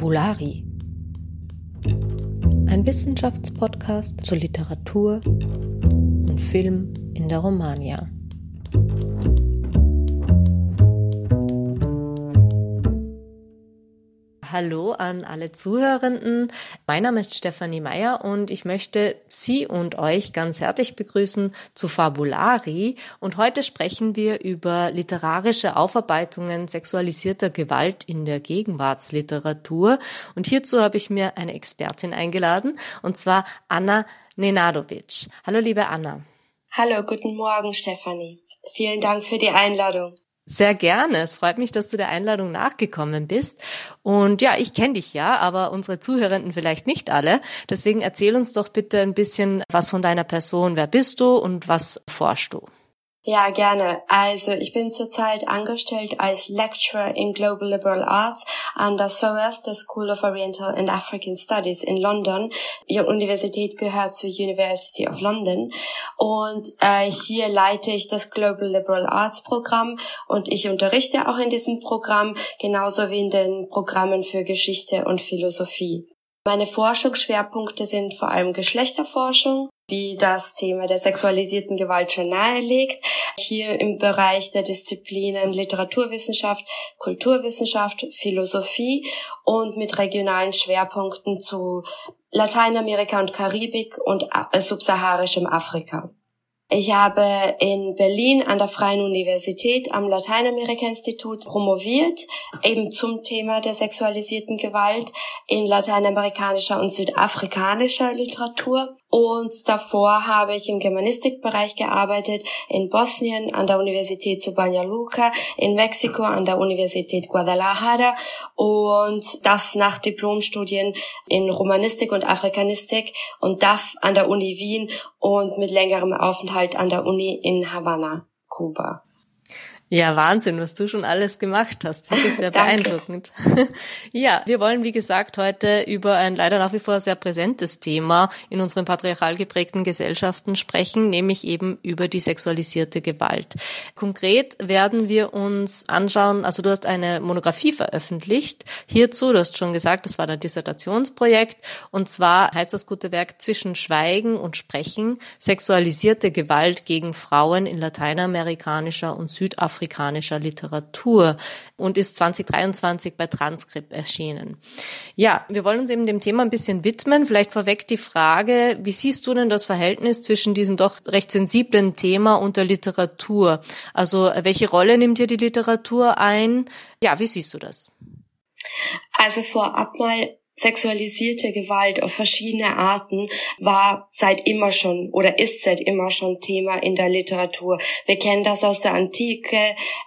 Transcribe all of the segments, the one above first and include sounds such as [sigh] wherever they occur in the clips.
Fabulari. Ein Wissenschaftspodcast zur Literatur und Film in der Romania. Hallo an alle Zuhörenden. Mein Name ist Stefanie Meyer und ich möchte Sie und euch ganz herzlich begrüßen zu Fabulari. Und heute sprechen wir über literarische Aufarbeitungen sexualisierter Gewalt in der Gegenwartsliteratur. Und hierzu habe ich mir eine Expertin eingeladen, und zwar Anna Nenadovic. Hallo, liebe Anna. Hallo, guten Morgen, Stefanie. Vielen Dank für die Einladung. Sehr gerne. Es freut mich, dass du der Einladung nachgekommen bist. Und ja, ich kenne dich ja, aber unsere Zuhörenden vielleicht nicht alle. Deswegen erzähl uns doch bitte ein bisschen was von deiner Person. Wer bist du und was forschst du? Ja, gerne. Also ich bin zurzeit angestellt als Lecturer in Global Liberal Arts an der SOAS, der School of Oriental and African Studies in London. Ihre Universität gehört zur University of London. Und äh, hier leite ich das Global Liberal Arts Programm und ich unterrichte auch in diesem Programm, genauso wie in den Programmen für Geschichte und Philosophie. Meine Forschungsschwerpunkte sind vor allem Geschlechterforschung, wie das Thema der sexualisierten Gewalt schon nahelegt. Hier im Bereich der Disziplinen Literaturwissenschaft, Kulturwissenschaft, Philosophie und mit regionalen Schwerpunkten zu Lateinamerika und Karibik und äh, subsaharischem Afrika. Ich habe in Berlin an der Freien Universität am Lateinamerika-Institut promoviert, eben zum Thema der sexualisierten Gewalt in lateinamerikanischer und südafrikanischer Literatur. Und davor habe ich im Germanistikbereich gearbeitet, in Bosnien an der Universität zu Banja Luka, in Mexiko an der Universität Guadalajara und das nach Diplomstudien in Romanistik und Afrikanistik und DAF an der Uni Wien und mit längerem Aufenthalt an der Uni in Havanna, Kuba. Ja, Wahnsinn, was du schon alles gemacht hast. Das ist sehr [laughs] beeindruckend. [laughs] ja, wir wollen, wie gesagt, heute über ein leider nach wie vor sehr präsentes Thema in unseren patriarchal geprägten Gesellschaften sprechen, nämlich eben über die sexualisierte Gewalt. Konkret werden wir uns anschauen, also du hast eine Monographie veröffentlicht hierzu, du hast schon gesagt, das war dein Dissertationsprojekt, und zwar heißt das gute Werk Zwischen Schweigen und Sprechen, sexualisierte Gewalt gegen Frauen in lateinamerikanischer und südafrikanischer afrikanischer Literatur und ist 2023 bei Transkript erschienen. Ja, wir wollen uns eben dem Thema ein bisschen widmen. Vielleicht vorweg die Frage, wie siehst du denn das Verhältnis zwischen diesem doch recht sensiblen Thema und der Literatur? Also welche Rolle nimmt hier die Literatur ein? Ja, wie siehst du das? Also vorab mal sexualisierte Gewalt auf verschiedene Arten war seit immer schon oder ist seit immer schon Thema in der Literatur. Wir kennen das aus der Antike,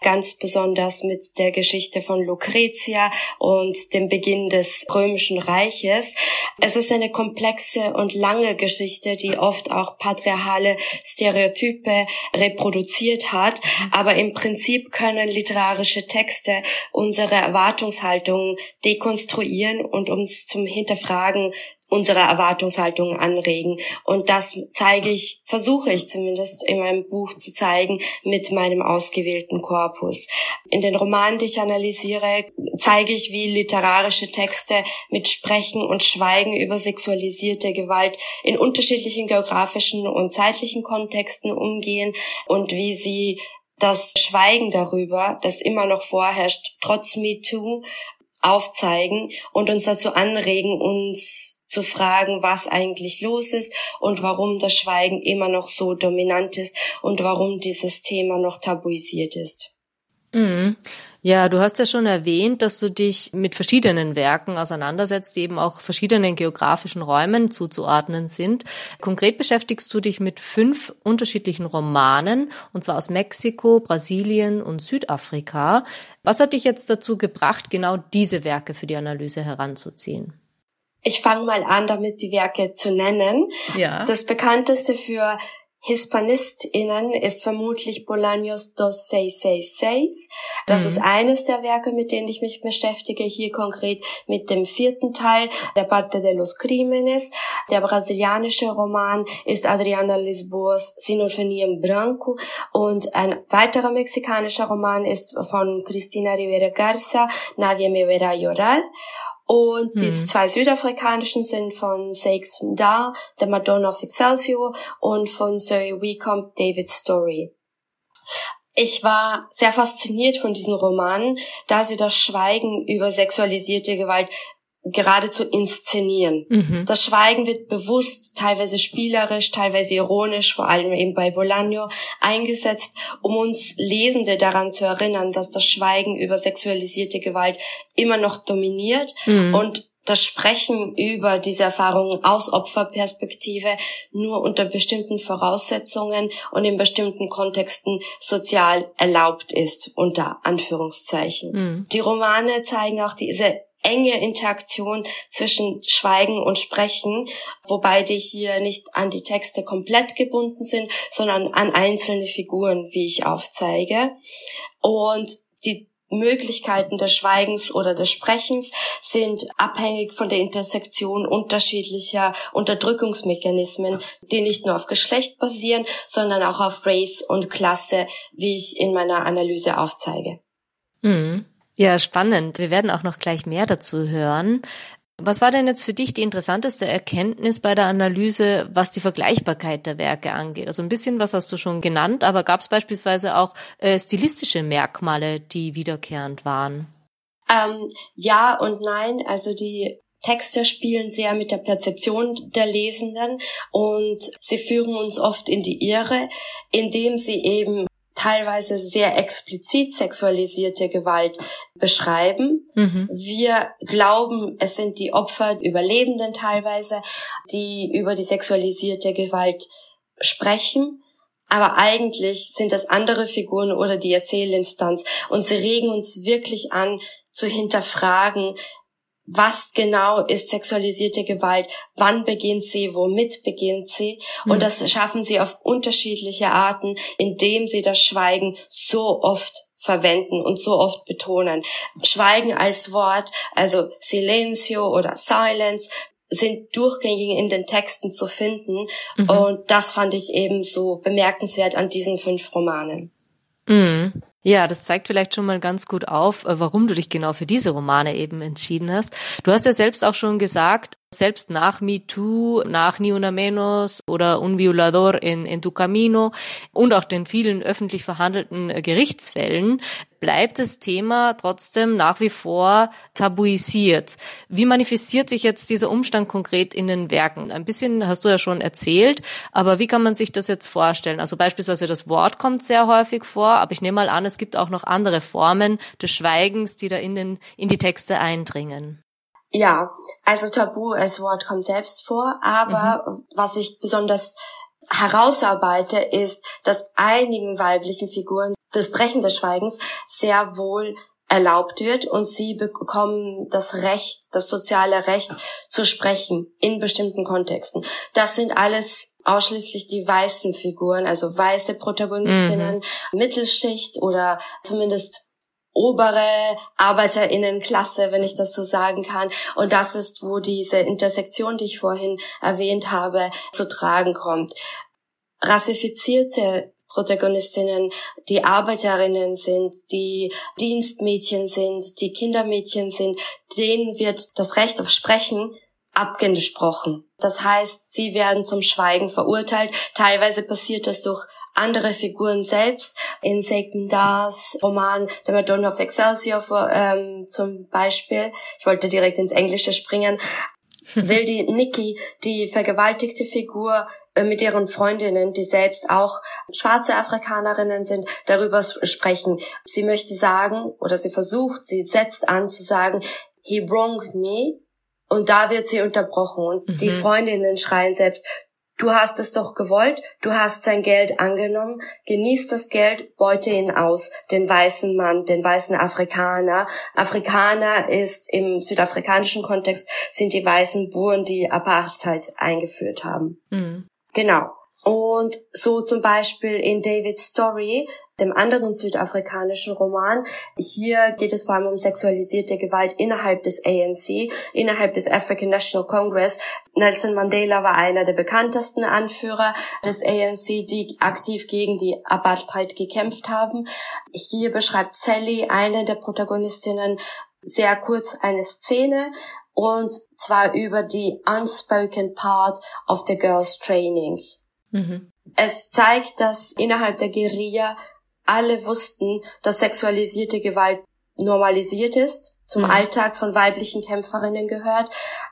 ganz besonders mit der Geschichte von Lucretia und dem Beginn des römischen Reiches. Es ist eine komplexe und lange Geschichte, die oft auch patriarchale Stereotype reproduziert hat. Aber im Prinzip können literarische Texte unsere Erwartungshaltungen dekonstruieren und uns zum Hinterfragen unserer Erwartungshaltungen anregen. Und das zeige ich, versuche ich zumindest in meinem Buch zu zeigen mit meinem ausgewählten Korpus. In den Romanen, die ich analysiere, zeige ich, wie literarische Texte mit Sprechen und Schweigen über sexualisierte Gewalt in unterschiedlichen geografischen und zeitlichen Kontexten umgehen und wie sie das Schweigen darüber, das immer noch vorherrscht, trotz MeToo, aufzeigen und uns dazu anregen, uns zu fragen, was eigentlich los ist und warum das Schweigen immer noch so dominant ist und warum dieses Thema noch tabuisiert ist. Mhm. Ja, du hast ja schon erwähnt, dass du dich mit verschiedenen Werken auseinandersetzt, die eben auch verschiedenen geografischen Räumen zuzuordnen sind. Konkret beschäftigst du dich mit fünf unterschiedlichen Romanen, und zwar aus Mexiko, Brasilien und Südafrika. Was hat dich jetzt dazu gebracht, genau diese Werke für die Analyse heranzuziehen? Ich fange mal an, damit die Werke zu nennen. Ja. Das bekannteste für HispanistInnen ist vermutlich Bolaños 2666. Das mhm. ist eines der Werke, mit denen ich mich beschäftige. Hier konkret mit dem vierten Teil, der Parte de los Crímenes. Der brasilianische Roman ist Adriana Lisboas Sinfonia en Branco. Und ein weiterer mexikanischer Roman ist von Cristina Rivera Garza, Nadie me verá llorar. Und hm. die zwei südafrikanischen sind von Sakes Mda, The Madonna of Excelsior und von Zoe Weecombe, David's Story. Ich war sehr fasziniert von diesen Romanen, da sie das Schweigen über sexualisierte Gewalt geradezu inszenieren. Mhm. Das Schweigen wird bewusst, teilweise spielerisch, teilweise ironisch, vor allem eben bei Bolaño, eingesetzt, um uns Lesende daran zu erinnern, dass das Schweigen über sexualisierte Gewalt immer noch dominiert mhm. und das Sprechen über diese Erfahrungen aus Opferperspektive nur unter bestimmten Voraussetzungen und in bestimmten Kontexten sozial erlaubt ist, unter Anführungszeichen. Mhm. Die Romane zeigen auch diese enge Interaktion zwischen Schweigen und Sprechen, wobei die hier nicht an die Texte komplett gebunden sind, sondern an einzelne Figuren, wie ich aufzeige. Und die Möglichkeiten des Schweigens oder des Sprechens sind abhängig von der Intersektion unterschiedlicher Unterdrückungsmechanismen, die nicht nur auf Geschlecht basieren, sondern auch auf Race und Klasse, wie ich in meiner Analyse aufzeige. Mhm. Ja, spannend. Wir werden auch noch gleich mehr dazu hören. Was war denn jetzt für dich die interessanteste Erkenntnis bei der Analyse, was die Vergleichbarkeit der Werke angeht? Also ein bisschen was hast du schon genannt, aber gab es beispielsweise auch äh, stilistische Merkmale, die wiederkehrend waren? Ähm, ja und nein. Also die Texte spielen sehr mit der Perzeption der Lesenden und sie führen uns oft in die Irre, indem sie eben teilweise sehr explizit sexualisierte Gewalt beschreiben. Mhm. Wir glauben, es sind die Opfer, die Überlebenden teilweise, die über die sexualisierte Gewalt sprechen. Aber eigentlich sind das andere Figuren oder die Erzählinstanz. Und sie regen uns wirklich an, zu hinterfragen, was genau ist sexualisierte Gewalt, wann beginnt sie, womit beginnt sie. Und mhm. das schaffen sie auf unterschiedliche Arten, indem sie das Schweigen so oft verwenden und so oft betonen. Schweigen als Wort, also Silencio oder Silence, sind durchgängig in den Texten zu finden. Mhm. Und das fand ich eben so bemerkenswert an diesen fünf Romanen. Mhm. Ja, das zeigt vielleicht schon mal ganz gut auf, äh, warum du dich genau für diese Romane eben entschieden hast. Du hast ja selbst auch schon gesagt, selbst nach MeToo, nach Ni Una Menos oder Un Violador in, in Tu Camino und auch den vielen öffentlich verhandelten äh, Gerichtsfällen bleibt das Thema trotzdem nach wie vor tabuisiert. Wie manifestiert sich jetzt dieser Umstand konkret in den Werken? Ein bisschen hast du ja schon erzählt, aber wie kann man sich das jetzt vorstellen? Also beispielsweise das Wort kommt sehr häufig vor, aber ich nehme mal an, es gibt auch noch andere Formen des Schweigens, die da in, den, in die Texte eindringen. Ja, also Tabu als Wort kommt selbst vor, aber mhm. was ich besonders herausarbeite, ist, dass einigen weiblichen Figuren das Brechen des Schweigens sehr wohl erlaubt wird und sie bekommen das Recht, das soziale Recht zu sprechen in bestimmten Kontexten. Das sind alles ausschließlich die weißen Figuren, also weiße Protagonistinnen, mhm. Mittelschicht oder zumindest obere Arbeiterinnenklasse, wenn ich das so sagen kann. Und das ist, wo diese Intersektion, die ich vorhin erwähnt habe, zu tragen kommt. Rassifizierte Protagonistinnen, die Arbeiterinnen sind, die Dienstmädchen sind, die Kindermädchen sind, denen wird das Recht auf Sprechen abgesprochen. Das heißt, sie werden zum Schweigen verurteilt. Teilweise passiert das durch andere Figuren selbst. In Sekundars Roman The Madonna of Excelsior vor, ähm, zum Beispiel, ich wollte direkt ins Englische springen, [laughs] will die Nikki, die vergewaltigte Figur, mit ihren Freundinnen, die selbst auch schwarze Afrikanerinnen sind, darüber sprechen. Sie möchte sagen, oder sie versucht, sie setzt an zu sagen, he wronged me, und da wird sie unterbrochen und mhm. die Freundinnen schreien selbst, Du hast es doch gewollt, du hast sein Geld angenommen, genieß das Geld, beute ihn aus, den weißen Mann, den weißen Afrikaner. Afrikaner ist im südafrikanischen Kontext sind die weißen Buren, die Apartheid eingeführt haben. Mhm. Genau. Und so zum Beispiel in David's Story, dem anderen südafrikanischen Roman. Hier geht es vor allem um sexualisierte Gewalt innerhalb des ANC, innerhalb des African National Congress. Nelson Mandela war einer der bekanntesten Anführer des ANC, die aktiv gegen die Apartheid gekämpft haben. Hier beschreibt Sally, eine der Protagonistinnen, sehr kurz eine Szene und zwar über die unspoken part of the girls training. Mhm. Es zeigt, dass innerhalb der Guerilla alle wussten, dass sexualisierte Gewalt normalisiert ist, zum mhm. Alltag von weiblichen Kämpferinnen gehört,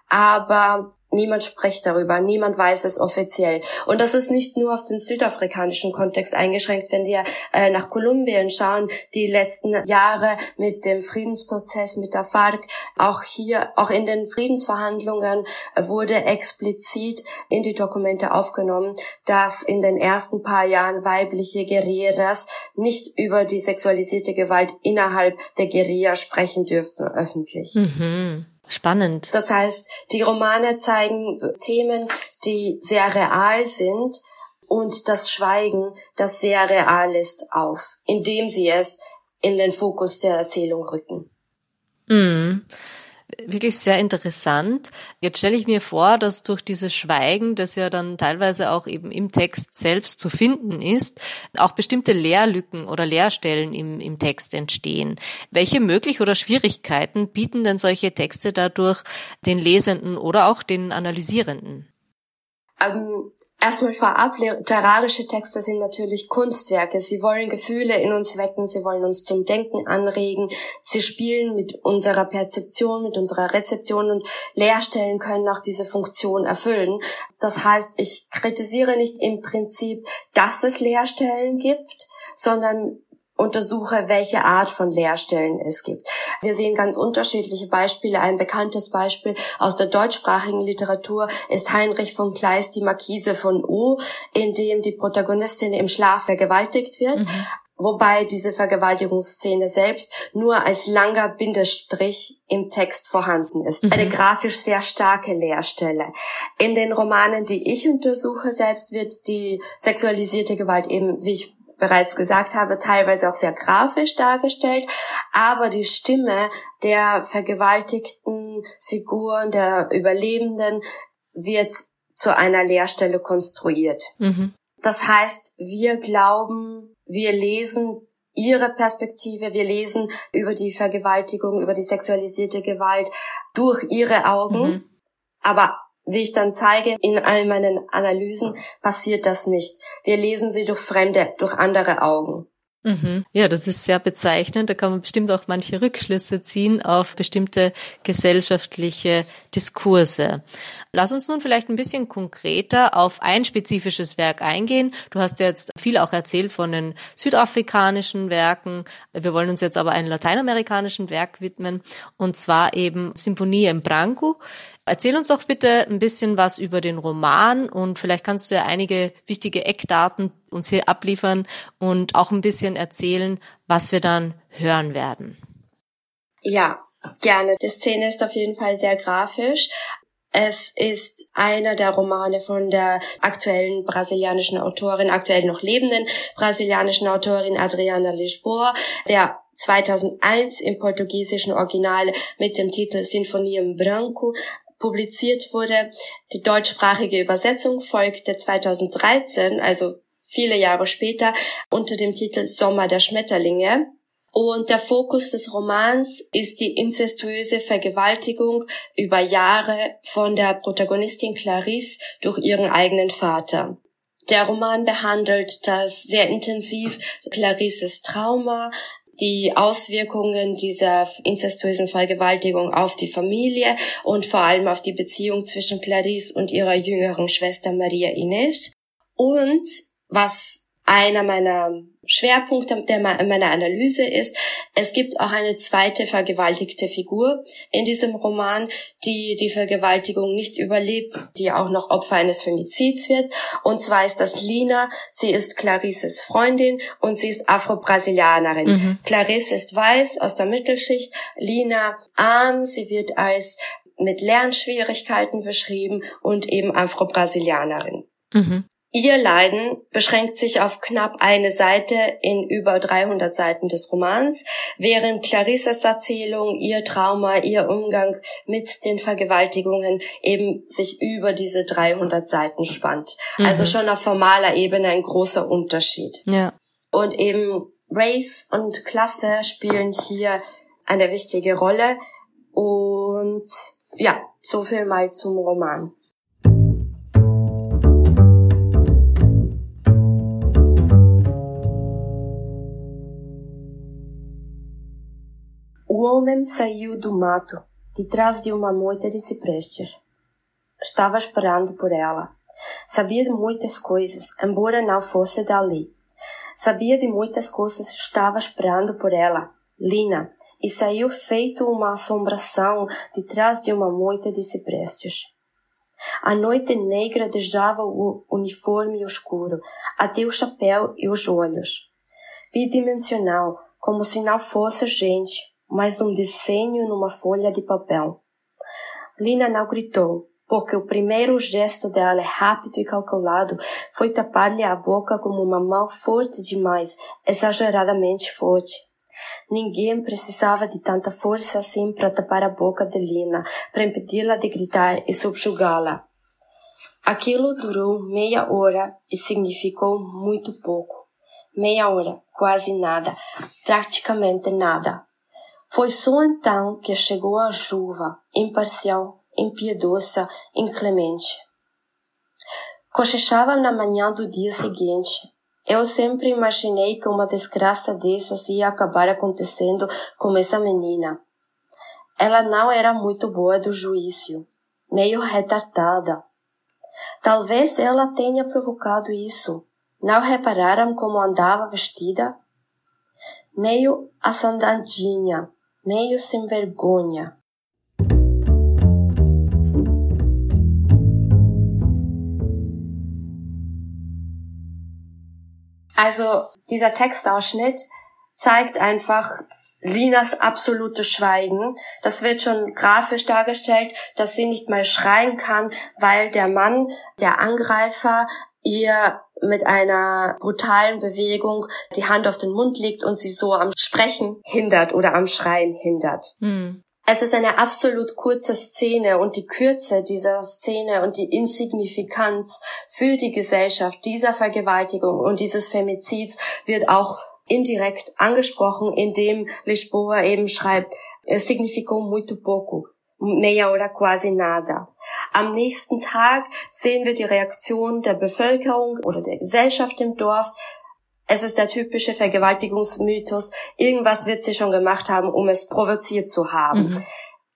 aber Niemand spricht darüber, niemand weiß es offiziell. Und das ist nicht nur auf den südafrikanischen Kontext eingeschränkt, wenn wir äh, nach Kolumbien schauen, die letzten Jahre mit dem Friedensprozess mit der FARC, auch hier, auch in den Friedensverhandlungen wurde explizit in die Dokumente aufgenommen, dass in den ersten paar Jahren weibliche Guerilleras nicht über die sexualisierte Gewalt innerhalb der Guerilla sprechen dürfen öffentlich. Mhm. Spannend. Das heißt, die Romane zeigen Themen, die sehr real sind und das Schweigen, das sehr real ist, auf, indem sie es in den Fokus der Erzählung rücken. Mm wirklich sehr interessant. Jetzt stelle ich mir vor, dass durch dieses Schweigen, das ja dann teilweise auch eben im Text selbst zu finden ist, auch bestimmte Lehrlücken oder Leerstellen im, im Text entstehen. Welche möglich oder Schwierigkeiten bieten denn solche Texte dadurch den Lesenden oder auch den Analysierenden? Ähm, erstmal vorab, literarische Texte sind natürlich Kunstwerke. Sie wollen Gefühle in uns wecken, sie wollen uns zum Denken anregen, sie spielen mit unserer Perzeption, mit unserer Rezeption und Leerstellen können auch diese Funktion erfüllen. Das heißt, ich kritisiere nicht im Prinzip, dass es Leerstellen gibt, sondern untersuche, welche Art von Lehrstellen es gibt. Wir sehen ganz unterschiedliche Beispiele. Ein bekanntes Beispiel aus der deutschsprachigen Literatur ist Heinrich von Kleist, die Markise von O, in dem die Protagonistin im Schlaf vergewaltigt wird. Mhm wobei diese Vergewaltigungsszene selbst nur als langer Bindestrich im Text vorhanden ist. Mhm. Eine grafisch sehr starke Leerstelle. In den Romanen, die ich untersuche, selbst wird die sexualisierte Gewalt eben, wie ich bereits gesagt habe, teilweise auch sehr grafisch dargestellt, aber die Stimme der vergewaltigten Figuren, der Überlebenden wird zu einer Leerstelle konstruiert. Mhm. Das heißt, wir glauben, wir lesen ihre Perspektive, wir lesen über die Vergewaltigung, über die sexualisierte Gewalt durch ihre Augen, mhm. aber wie ich dann zeige in all meinen Analysen, passiert das nicht. Wir lesen sie durch fremde, durch andere Augen. Mhm. Ja, das ist sehr bezeichnend. Da kann man bestimmt auch manche Rückschlüsse ziehen auf bestimmte gesellschaftliche Diskurse. Lass uns nun vielleicht ein bisschen konkreter auf ein spezifisches Werk eingehen. Du hast ja jetzt viel auch erzählt von den südafrikanischen Werken. Wir wollen uns jetzt aber einem lateinamerikanischen Werk widmen, und zwar eben Symphonie im Branco. Erzähl uns doch bitte ein bisschen was über den Roman und vielleicht kannst du ja einige wichtige Eckdaten uns hier abliefern und auch ein bisschen erzählen, was wir dann hören werden. Ja, gerne. Die Szene ist auf jeden Fall sehr grafisch. Es ist einer der Romane von der aktuellen brasilianischen Autorin, aktuell noch lebenden brasilianischen Autorin Adriana Lisboa, der 2001 im portugiesischen Original mit dem Titel Sinfonie im Branco publiziert wurde. Die deutschsprachige Übersetzung folgte 2013, also viele Jahre später, unter dem Titel Sommer der Schmetterlinge. Und der Fokus des Romans ist die incestuöse Vergewaltigung über Jahre von der Protagonistin Clarisse durch ihren eigenen Vater. Der Roman behandelt das sehr intensiv Clarisses Trauma, die Auswirkungen dieser incestuösen Vergewaltigung auf die Familie und vor allem auf die Beziehung zwischen Clarice und ihrer jüngeren Schwester Maria Ines. Und was einer meiner Schwerpunkte der meiner Analyse ist, es gibt auch eine zweite vergewaltigte Figur in diesem Roman, die die Vergewaltigung nicht überlebt, die auch noch Opfer eines Femizids wird. Und zwar ist das Lina. Sie ist Clarisses Freundin und sie ist Afro-Brasilianerin. Mhm. Clarisse ist weiß aus der Mittelschicht, Lina arm. Sie wird als mit Lernschwierigkeiten beschrieben und eben Afro-Brasilianerin. Mhm. Ihr Leiden beschränkt sich auf knapp eine Seite in über 300 Seiten des Romans, während Clarissas Erzählung, ihr Trauma, ihr Umgang mit den Vergewaltigungen eben sich über diese 300 Seiten spannt. Mhm. Also schon auf formaler Ebene ein großer Unterschied. Ja. Und eben Race und Klasse spielen hier eine wichtige Rolle. Und ja, so viel mal zum Roman. O homem saiu do mato, de trás de uma moita de ciprestes. Estava esperando por ela. Sabia de muitas coisas, embora não fosse dali. Sabia de muitas coisas, estava esperando por ela, Lina, e saiu feito uma assombração de trás de uma moita de ciprestes. A noite negra deixava o uniforme escuro, até o chapéu e os olhos. Bidimensional, como se não fosse gente, mas um desenho numa folha de papel. Lina não gritou, porque o primeiro gesto dela, rápido e calculado, foi tapar-lhe a boca com uma mão forte demais, exageradamente forte. Ninguém precisava de tanta força assim para tapar a boca de Lina, para impedi-la de gritar e subjugá-la. Aquilo durou meia hora e significou muito pouco. Meia hora, quase nada, praticamente nada. Foi só então que chegou a chuva, imparcial, impiedosa, inclemente. Cochechava na manhã do dia seguinte. Eu sempre imaginei que uma desgraça dessas ia acabar acontecendo com essa menina. Ela não era muito boa do juízo, meio retardada. Talvez ela tenha provocado isso. Não repararam como andava vestida? Meio assandadinha, meio sem vergonha. Also dieser Textausschnitt zeigt einfach Linas absolutes Schweigen. Das wird schon grafisch dargestellt, dass sie nicht mal schreien kann, weil der Mann, der Angreifer, ihr mit einer brutalen Bewegung die Hand auf den Mund legt und sie so am Sprechen hindert oder am Schreien hindert. Mhm. Es ist eine absolut kurze Szene und die Kürze dieser Szene und die Insignifikanz für die Gesellschaft dieser Vergewaltigung und dieses Femizids wird auch indirekt angesprochen, indem Lisboa eben schreibt, significou muito pouco mehr oder quasi nada. Am nächsten Tag sehen wir die Reaktion der Bevölkerung oder der Gesellschaft im Dorf. Es ist der typische Vergewaltigungsmythos. Irgendwas wird sie schon gemacht haben, um es provoziert zu haben. Mhm.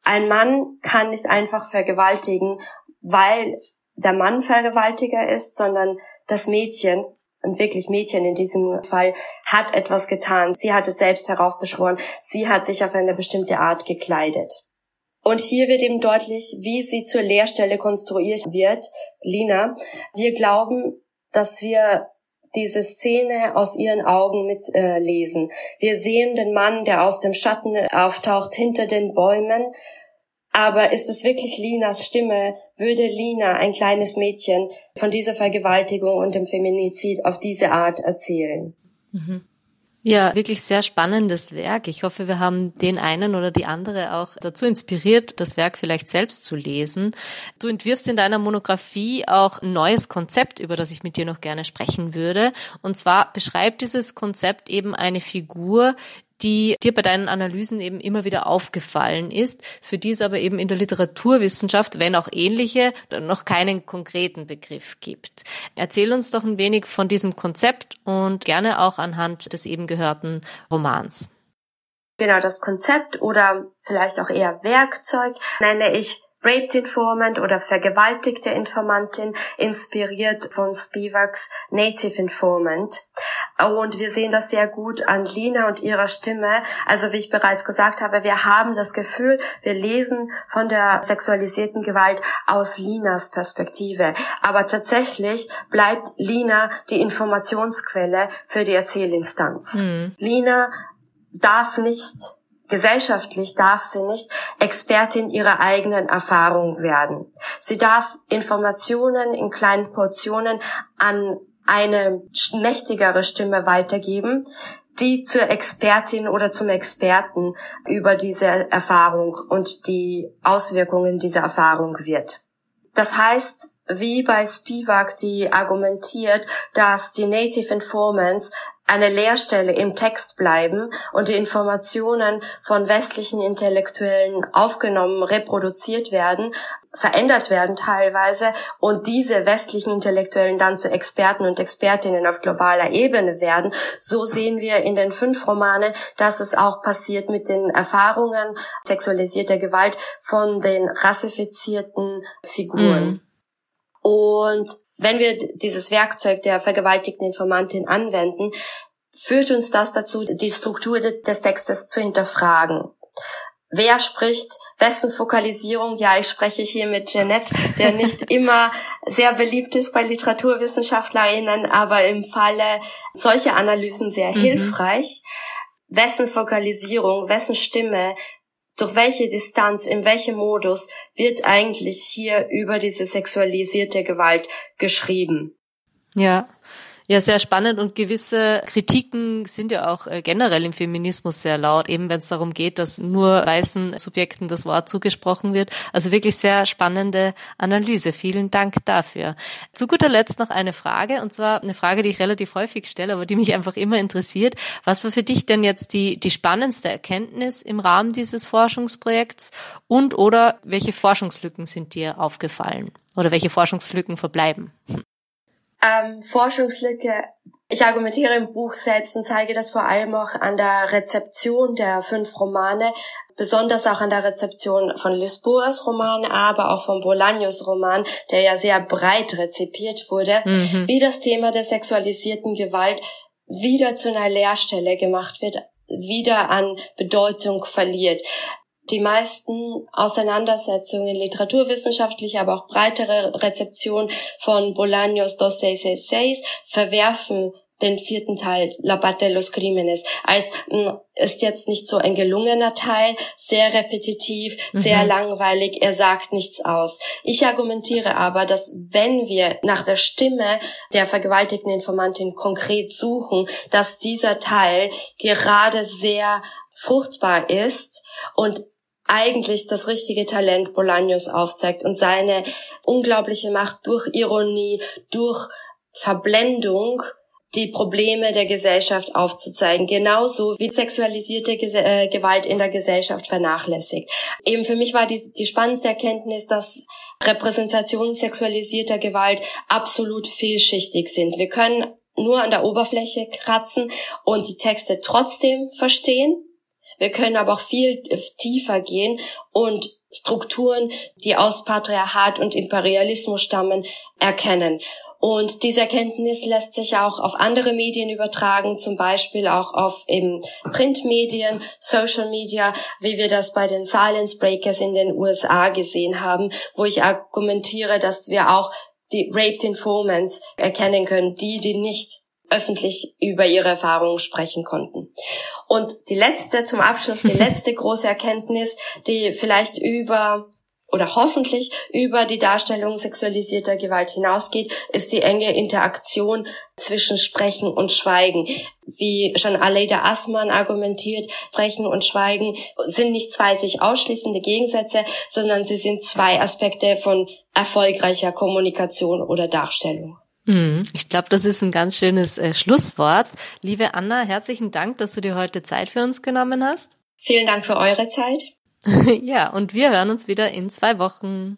Ein Mann kann nicht einfach vergewaltigen, weil der Mann Vergewaltiger ist, sondern das Mädchen, und wirklich Mädchen in diesem Fall, hat etwas getan. Sie hat es selbst heraufbeschworen. Sie hat sich auf eine bestimmte Art gekleidet. Und hier wird eben deutlich, wie sie zur Lehrstelle konstruiert wird, Lina. Wir glauben, dass wir diese Szene aus ihren Augen mitlesen. Äh, wir sehen den Mann, der aus dem Schatten auftaucht hinter den Bäumen. Aber ist es wirklich Linas Stimme? Würde Lina, ein kleines Mädchen, von dieser Vergewaltigung und dem Feminizid auf diese Art erzählen? Mhm. Ja, wirklich sehr spannendes Werk. Ich hoffe, wir haben den einen oder die andere auch dazu inspiriert, das Werk vielleicht selbst zu lesen. Du entwirfst in deiner Monographie auch ein neues Konzept, über das ich mit dir noch gerne sprechen würde. Und zwar beschreibt dieses Konzept eben eine Figur, die dir bei deinen Analysen eben immer wieder aufgefallen ist, für die es aber eben in der Literaturwissenschaft, wenn auch ähnliche, noch keinen konkreten Begriff gibt. Erzähl uns doch ein wenig von diesem Konzept und gerne auch anhand des eben gehörten Romans. Genau, das Konzept oder vielleicht auch eher Werkzeug nenne ich Raped Informant oder vergewaltigte Informantin, inspiriert von Spivaks Native Informant. Und wir sehen das sehr gut an Lina und ihrer Stimme. Also wie ich bereits gesagt habe, wir haben das Gefühl, wir lesen von der sexualisierten Gewalt aus Linas Perspektive. Aber tatsächlich bleibt Lina die Informationsquelle für die Erzählinstanz. Mhm. Lina darf nicht Gesellschaftlich darf sie nicht Expertin ihrer eigenen Erfahrung werden. Sie darf Informationen in kleinen Portionen an eine mächtigere Stimme weitergeben, die zur Expertin oder zum Experten über diese Erfahrung und die Auswirkungen dieser Erfahrung wird. Das heißt, wie bei Spivak, die argumentiert, dass die Native Informants eine Leerstelle im Text bleiben und die Informationen von westlichen Intellektuellen aufgenommen, reproduziert werden, verändert werden teilweise und diese westlichen Intellektuellen dann zu Experten und Expertinnen auf globaler Ebene werden. So sehen wir in den fünf Romanen, dass es auch passiert mit den Erfahrungen sexualisierter Gewalt von den rassifizierten Figuren. Mhm. Und wenn wir dieses Werkzeug der vergewaltigten Informantin anwenden, führt uns das dazu, die Struktur des Textes zu hinterfragen. Wer spricht, wessen Fokalisierung? Ja, ich spreche hier mit Jeanette, der [laughs] nicht immer sehr beliebt ist bei Literaturwissenschaftlerinnen, aber im Falle solcher Analysen sehr mhm. hilfreich. Wessen Fokalisierung, wessen Stimme durch welche Distanz, in welchem Modus wird eigentlich hier über diese sexualisierte Gewalt geschrieben? Ja. Ja, sehr spannend und gewisse Kritiken sind ja auch äh, generell im Feminismus sehr laut, eben wenn es darum geht, dass nur weißen Subjekten das Wort zugesprochen wird. Also wirklich sehr spannende Analyse. Vielen Dank dafür. Zu guter Letzt noch eine Frage und zwar eine Frage, die ich relativ häufig stelle, aber die mich einfach immer interessiert. Was war für dich denn jetzt die, die spannendste Erkenntnis im Rahmen dieses Forschungsprojekts und oder welche Forschungslücken sind dir aufgefallen oder welche Forschungslücken verbleiben? Hm ähm, Forschungslücke. Ich argumentiere im Buch selbst und zeige das vor allem auch an der Rezeption der fünf Romane, besonders auch an der Rezeption von Lisboas Roman, aber auch von Bolaños Roman, der ja sehr breit rezipiert wurde, mhm. wie das Thema der sexualisierten Gewalt wieder zu einer Leerstelle gemacht wird, wieder an Bedeutung verliert die meisten Auseinandersetzungen, literaturwissenschaftliche, aber auch breitere Rezeption von Bolaños 2666 verwerfen den vierten Teil, La parte de los crímenes, als mh, hm, ist jetzt nicht so ein gelungener Teil, sehr repetitiv, mhm. sehr langweilig, er sagt nichts aus. Ich argumentiere aber, dass wenn wir nach der Stimme der vergewaltigten Informantin konkret suchen, dass dieser Teil gerade sehr fruchtbar ist und eigentlich das richtige Talent Bolaños aufzeigt und seine unglaubliche Macht durch Ironie, durch Verblendung die Probleme der Gesellschaft aufzuzeigen, genauso wie sexualisierte äh, Gewalt in der Gesellschaft vernachlässigt. Eben für mich war die, die spannendste Erkenntnis, dass Repräsentationen sexualisierter Gewalt absolut vielschichtig sind. Wir können nur an der Oberfläche kratzen und die Texte trotzdem verstehen, wir können aber auch viel tiefer gehen und Strukturen, die aus Patriarchat und Imperialismus stammen, erkennen. Und diese Erkenntnis lässt sich auch auf andere Medien übertragen, zum Beispiel auch auf eben Printmedien, Social Media, wie wir das bei den Silence Breakers in den USA gesehen haben, wo ich argumentiere, dass wir auch die Raped Informants erkennen können, die, die nicht öffentlich über ihre Erfahrungen sprechen konnten. Und die letzte, zum Abschluss, die [laughs] letzte große Erkenntnis, die vielleicht über oder hoffentlich über die Darstellung sexualisierter Gewalt hinausgeht, ist die enge Interaktion zwischen Sprechen und Schweigen. Wie schon Aleida Assmann argumentiert, Sprechen und Schweigen sind nicht zwei sich ausschließende Gegensätze, sondern sie sind zwei Aspekte von erfolgreicher Kommunikation oder Darstellung. Mhm. Ich glaube, das ist ein ganz schönes äh, Schlusswort. Liebe Anna, herzlichen Dank, dass du dir heute Zeit für uns genommen hast. Vielen Dank für eure Zeit. [laughs] ja, und wir hören uns wieder in zwei Wochen.